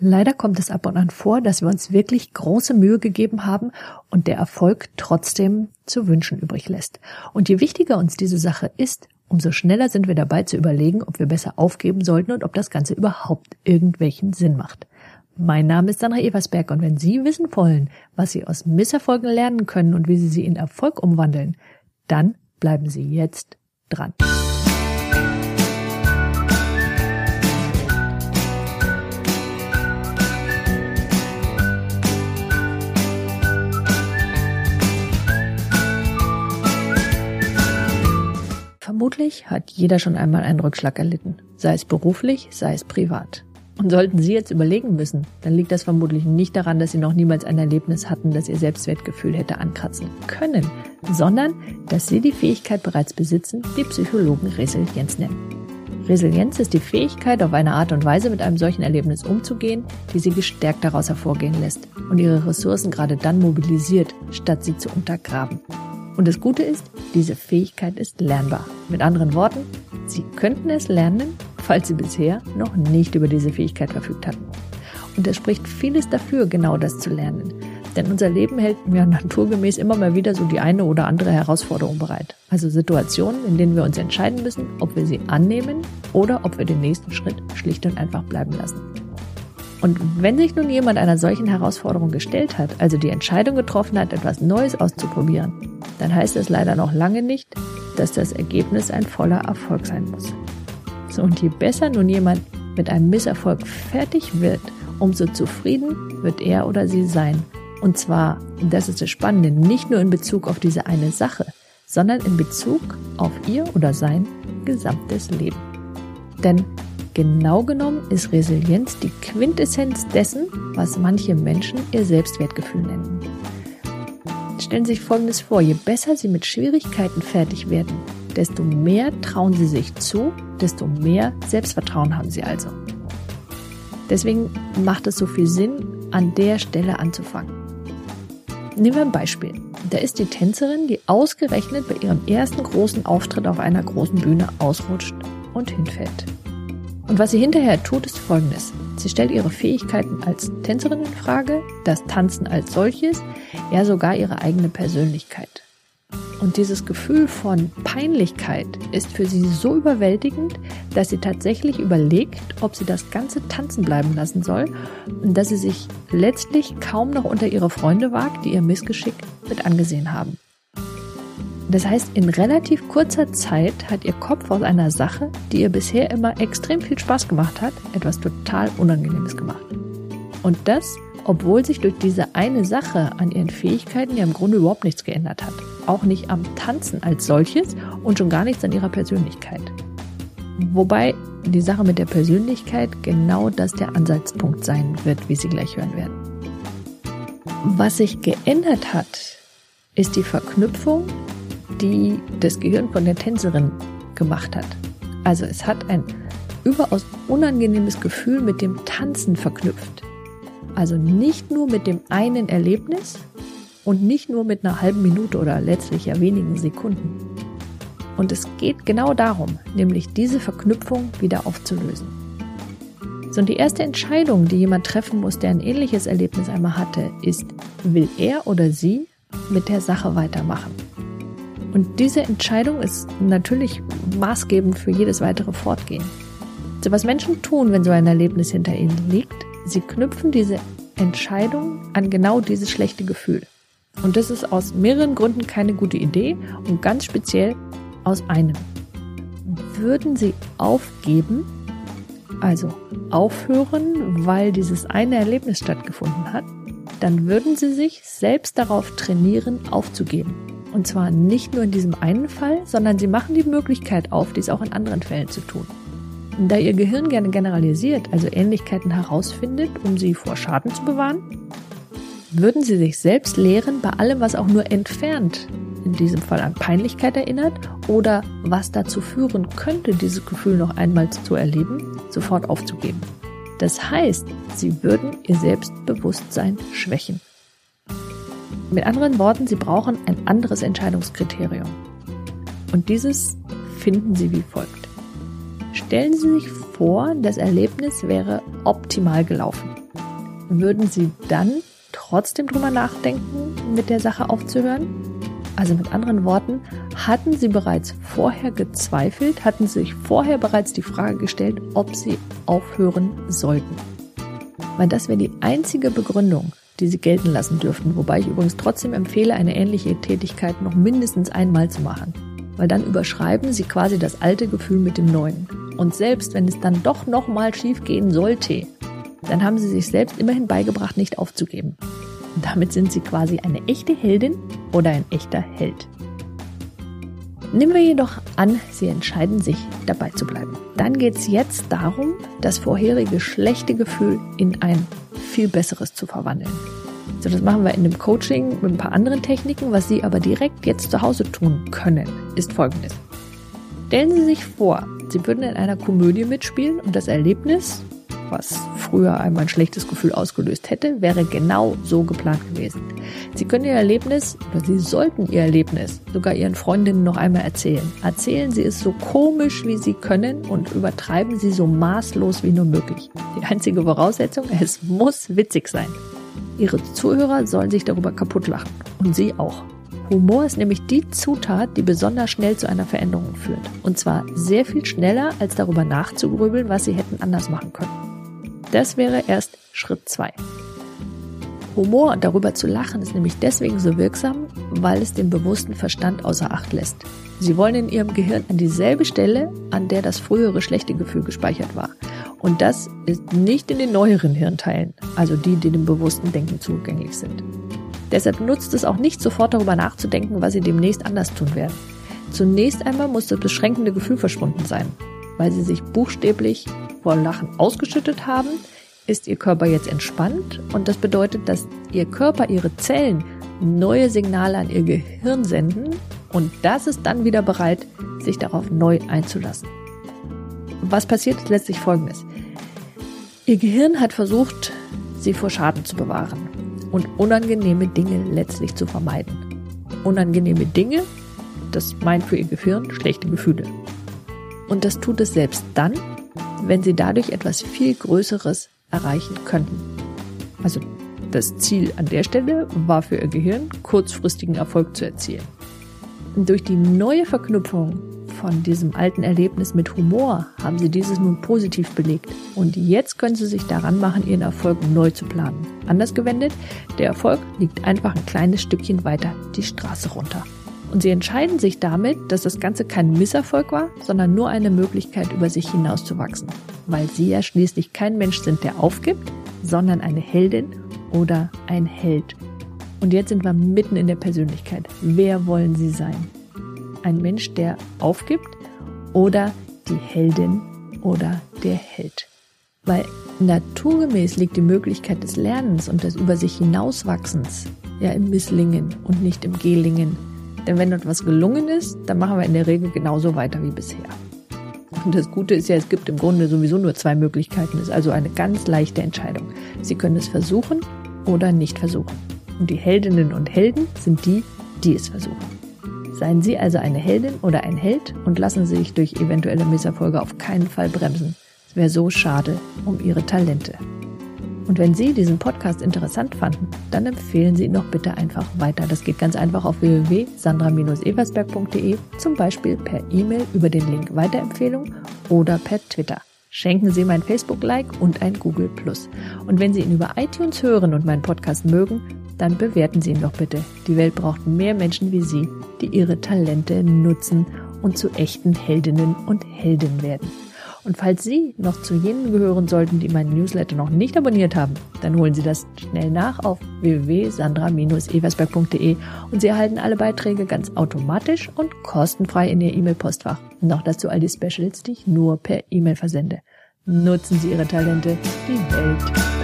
Leider kommt es ab und an vor, dass wir uns wirklich große Mühe gegeben haben und der Erfolg trotzdem zu wünschen übrig lässt. Und je wichtiger uns diese Sache ist, umso schneller sind wir dabei zu überlegen, ob wir besser aufgeben sollten und ob das Ganze überhaupt irgendwelchen Sinn macht. Mein Name ist Sandra Eversberg und wenn Sie wissen wollen, was Sie aus Misserfolgen lernen können und wie Sie sie in Erfolg umwandeln, dann bleiben Sie jetzt dran. Vermutlich hat jeder schon einmal einen Rückschlag erlitten, sei es beruflich, sei es privat. Und sollten Sie jetzt überlegen müssen, dann liegt das vermutlich nicht daran, dass Sie noch niemals ein Erlebnis hatten, das Ihr Selbstwertgefühl hätte ankratzen können, sondern dass Sie die Fähigkeit bereits besitzen, die Psychologen Resilienz nennen. Resilienz ist die Fähigkeit, auf eine Art und Weise mit einem solchen Erlebnis umzugehen, die Sie gestärkt daraus hervorgehen lässt und Ihre Ressourcen gerade dann mobilisiert, statt sie zu untergraben. Und das Gute ist, diese Fähigkeit ist lernbar. Mit anderen Worten, Sie könnten es lernen, falls Sie bisher noch nicht über diese Fähigkeit verfügt hatten. Und es spricht vieles dafür, genau das zu lernen. Denn unser Leben hält ja naturgemäß immer mal wieder so die eine oder andere Herausforderung bereit. Also Situationen, in denen wir uns entscheiden müssen, ob wir sie annehmen oder ob wir den nächsten Schritt schlicht und einfach bleiben lassen. Und wenn sich nun jemand einer solchen Herausforderung gestellt hat, also die Entscheidung getroffen hat, etwas Neues auszuprobieren, dann heißt es leider noch lange nicht, dass das Ergebnis ein voller Erfolg sein muss. So, und je besser nun jemand mit einem Misserfolg fertig wird, umso zufrieden wird er oder sie sein. Und zwar, das ist das Spannende, nicht nur in Bezug auf diese eine Sache, sondern in Bezug auf ihr oder sein gesamtes Leben. Denn Genau genommen ist Resilienz die Quintessenz dessen, was manche Menschen ihr Selbstwertgefühl nennen. Stellen Sie sich Folgendes vor, je besser Sie mit Schwierigkeiten fertig werden, desto mehr trauen Sie sich zu, desto mehr Selbstvertrauen haben Sie also. Deswegen macht es so viel Sinn, an der Stelle anzufangen. Nehmen wir ein Beispiel. Da ist die Tänzerin, die ausgerechnet bei ihrem ersten großen Auftritt auf einer großen Bühne ausrutscht und hinfällt. Und was sie hinterher tut, ist folgendes. Sie stellt ihre Fähigkeiten als Tänzerin in Frage, das Tanzen als solches, ja sogar ihre eigene Persönlichkeit. Und dieses Gefühl von Peinlichkeit ist für sie so überwältigend, dass sie tatsächlich überlegt, ob sie das ganze Tanzen bleiben lassen soll und dass sie sich letztlich kaum noch unter ihre Freunde wagt, die ihr Missgeschick mit angesehen haben. Das heißt, in relativ kurzer Zeit hat ihr Kopf aus einer Sache, die ihr bisher immer extrem viel Spaß gemacht hat, etwas total Unangenehmes gemacht. Und das, obwohl sich durch diese eine Sache an ihren Fähigkeiten ja im Grunde überhaupt nichts geändert hat. Auch nicht am Tanzen als solches und schon gar nichts an ihrer Persönlichkeit. Wobei die Sache mit der Persönlichkeit genau das der Ansatzpunkt sein wird, wie Sie gleich hören werden. Was sich geändert hat, ist die Verknüpfung die das Gehirn von der Tänzerin gemacht hat. Also es hat ein überaus unangenehmes Gefühl mit dem Tanzen verknüpft. Also nicht nur mit dem einen Erlebnis und nicht nur mit einer halben Minute oder letztlich ja wenigen Sekunden. Und es geht genau darum, nämlich diese Verknüpfung wieder aufzulösen. So, und die erste Entscheidung, die jemand treffen muss, der ein ähnliches Erlebnis einmal hatte, ist, will er oder sie mit der Sache weitermachen? Und diese Entscheidung ist natürlich maßgebend für jedes weitere Fortgehen. So was Menschen tun, wenn so ein Erlebnis hinter ihnen liegt, sie knüpfen diese Entscheidung an genau dieses schlechte Gefühl. Und das ist aus mehreren Gründen keine gute Idee und ganz speziell aus einem. Würden sie aufgeben, also aufhören, weil dieses eine Erlebnis stattgefunden hat, dann würden sie sich selbst darauf trainieren, aufzugeben. Und zwar nicht nur in diesem einen Fall, sondern sie machen die Möglichkeit auf, dies auch in anderen Fällen zu tun. Da ihr Gehirn gerne generalisiert, also Ähnlichkeiten herausfindet, um sie vor Schaden zu bewahren, würden sie sich selbst lehren, bei allem, was auch nur entfernt, in diesem Fall an Peinlichkeit erinnert oder was dazu führen könnte, dieses Gefühl noch einmal zu erleben, sofort aufzugeben. Das heißt, sie würden ihr Selbstbewusstsein schwächen. Mit anderen Worten, Sie brauchen ein anderes Entscheidungskriterium. Und dieses finden Sie wie folgt. Stellen Sie sich vor, das Erlebnis wäre optimal gelaufen. würden Sie dann trotzdem drüber nachdenken, mit der Sache aufzuhören? Also mit anderen Worten, hatten Sie bereits vorher gezweifelt, hatten Sie sich vorher bereits die Frage gestellt, ob Sie aufhören sollten? Weil das wäre die einzige Begründung, die Sie gelten lassen dürften, wobei ich übrigens trotzdem empfehle, eine ähnliche Tätigkeit noch mindestens einmal zu machen. Weil dann überschreiben Sie quasi das alte Gefühl mit dem neuen. Und selbst wenn es dann doch nochmal schief gehen sollte, dann haben Sie sich selbst immerhin beigebracht, nicht aufzugeben. Damit sind sie quasi eine echte Heldin oder ein echter Held. Nehmen wir jedoch an, Sie entscheiden sich, dabei zu bleiben. Dann geht es jetzt darum, das vorherige schlechte Gefühl in ein viel besseres zu verwandeln. So, das machen wir in dem Coaching mit ein paar anderen Techniken. Was Sie aber direkt jetzt zu Hause tun können, ist folgendes. Stellen Sie sich vor, Sie würden in einer Komödie mitspielen und das Erlebnis, was früher einmal ein schlechtes Gefühl ausgelöst hätte, wäre genau so geplant gewesen. Sie können Ihr Erlebnis oder Sie sollten Ihr Erlebnis sogar Ihren Freundinnen noch einmal erzählen. Erzählen Sie es so komisch, wie Sie können und übertreiben Sie so maßlos wie nur möglich. Die einzige Voraussetzung, es muss witzig sein. Ihre Zuhörer sollen sich darüber kaputt lachen. Und Sie auch. Humor ist nämlich die Zutat, die besonders schnell zu einer Veränderung führt. Und zwar sehr viel schneller, als darüber nachzugrübeln, was Sie hätten anders machen können. Das wäre erst Schritt zwei. Humor und darüber zu lachen ist nämlich deswegen so wirksam, weil es den bewussten Verstand außer Acht lässt. Sie wollen in ihrem Gehirn an dieselbe Stelle, an der das frühere schlechte Gefühl gespeichert war. Und das ist nicht in den neueren Hirnteilen, also die, die dem bewussten Denken zugänglich sind. Deshalb nutzt es auch nicht sofort darüber nachzudenken, was sie demnächst anders tun werden. Zunächst einmal muss das beschränkende Gefühl verschwunden sein, weil sie sich buchstäblich vor Lachen ausgeschüttet haben, ist Ihr Körper jetzt entspannt und das bedeutet, dass Ihr Körper, Ihre Zellen neue Signale an Ihr Gehirn senden und das ist dann wieder bereit, sich darauf neu einzulassen. Was passiert ist letztlich folgendes. Ihr Gehirn hat versucht, Sie vor Schaden zu bewahren und unangenehme Dinge letztlich zu vermeiden. Unangenehme Dinge, das meint für Ihr Gehirn schlechte Gefühle. Und das tut es selbst dann, wenn sie dadurch etwas viel Größeres erreichen könnten. Also das Ziel an der Stelle war für ihr Gehirn, kurzfristigen Erfolg zu erzielen. Und durch die neue Verknüpfung von diesem alten Erlebnis mit Humor haben sie dieses nun positiv belegt. Und jetzt können sie sich daran machen, ihren Erfolg neu zu planen. Anders gewendet, der Erfolg liegt einfach ein kleines Stückchen weiter die Straße runter. Und sie entscheiden sich damit, dass das Ganze kein Misserfolg war, sondern nur eine Möglichkeit, über sich hinauszuwachsen. Weil sie ja schließlich kein Mensch sind, der aufgibt, sondern eine Heldin oder ein Held. Und jetzt sind wir mitten in der Persönlichkeit. Wer wollen Sie sein? Ein Mensch, der aufgibt oder die Heldin oder der Held? Weil naturgemäß liegt die Möglichkeit des Lernens und des über sich hinauswachsens ja im Misslingen und nicht im Gelingen. Denn wenn etwas gelungen ist, dann machen wir in der Regel genauso weiter wie bisher. Und das Gute ist ja, es gibt im Grunde sowieso nur zwei Möglichkeiten. Es ist also eine ganz leichte Entscheidung. Sie können es versuchen oder nicht versuchen. Und die Heldinnen und Helden sind die, die es versuchen. Seien Sie also eine Heldin oder ein Held und lassen Sie sich durch eventuelle Misserfolge auf keinen Fall bremsen. Es wäre so schade um Ihre Talente. Und wenn Sie diesen Podcast interessant fanden, dann empfehlen Sie ihn doch bitte einfach weiter. Das geht ganz einfach auf www.sandra-eversberg.de, zum Beispiel per E-Mail über den Link Weiterempfehlung oder per Twitter. Schenken Sie mein Facebook-Like und ein Google Plus. Und wenn Sie ihn über iTunes hören und meinen Podcast mögen, dann bewerten Sie ihn doch bitte. Die Welt braucht mehr Menschen wie Sie, die ihre Talente nutzen und zu echten Heldinnen und Helden werden. Und falls Sie noch zu jenen gehören sollten, die meinen Newsletter noch nicht abonniert haben, dann holen Sie das schnell nach auf www.sandra-eversberg.de und Sie erhalten alle Beiträge ganz automatisch und kostenfrei in Ihr E-Mail-Postfach. Noch dazu all die Specials, die ich nur per E-Mail versende. Nutzen Sie Ihre Talente, die Welt